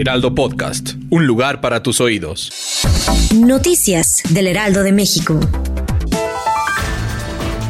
Heraldo Podcast, un lugar para tus oídos. Noticias del Heraldo de México.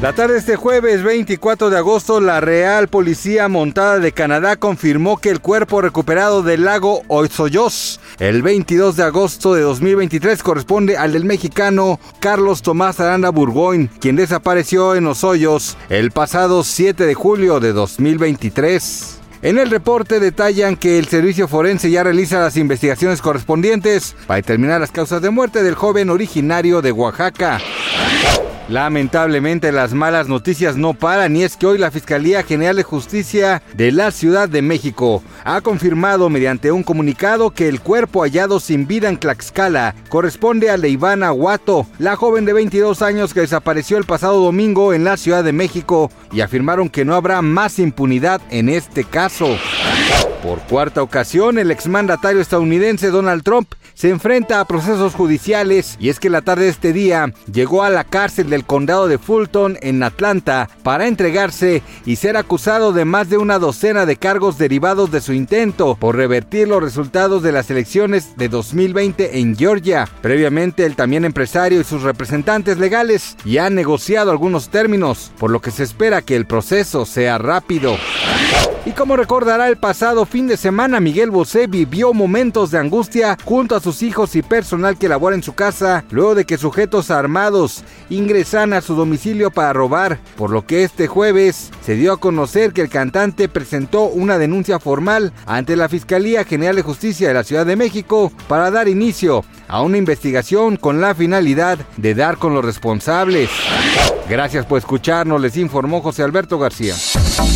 La tarde de este jueves 24 de agosto, la Real Policía Montada de Canadá confirmó que el cuerpo recuperado del lago Oizoyos el 22 de agosto de 2023 corresponde al del mexicano Carlos Tomás Aranda Burgoyne, quien desapareció en los hoyos el pasado 7 de julio de 2023. En el reporte detallan que el servicio forense ya realiza las investigaciones correspondientes para determinar las causas de muerte del joven originario de Oaxaca. Lamentablemente las malas noticias no paran y es que hoy la Fiscalía General de Justicia de la Ciudad de México ha confirmado mediante un comunicado que el cuerpo hallado sin vida en Tlaxcala corresponde a Leivana Huato, la joven de 22 años que desapareció el pasado domingo en la Ciudad de México y afirmaron que no habrá más impunidad en este caso. Por cuarta ocasión, el exmandatario estadounidense Donald Trump se enfrenta a procesos judiciales y es que la tarde de este día llegó a la cárcel del condado de Fulton en Atlanta para entregarse y ser acusado de más de una docena de cargos derivados de su intento por revertir los resultados de las elecciones de 2020 en Georgia. Previamente, el también empresario y sus representantes legales ya han negociado algunos términos, por lo que se espera que el proceso sea rápido. Y como recordará el pasado fin de semana, Miguel Bosé vivió momentos de angustia junto a sus hijos y personal que labora en su casa, luego de que sujetos armados ingresan a su domicilio para robar, por lo que este jueves se dio a conocer que el cantante presentó una denuncia formal ante la Fiscalía General de Justicia de la Ciudad de México para dar inicio a una investigación con la finalidad de dar con los responsables. Gracias por escucharnos, les informó José Alberto García.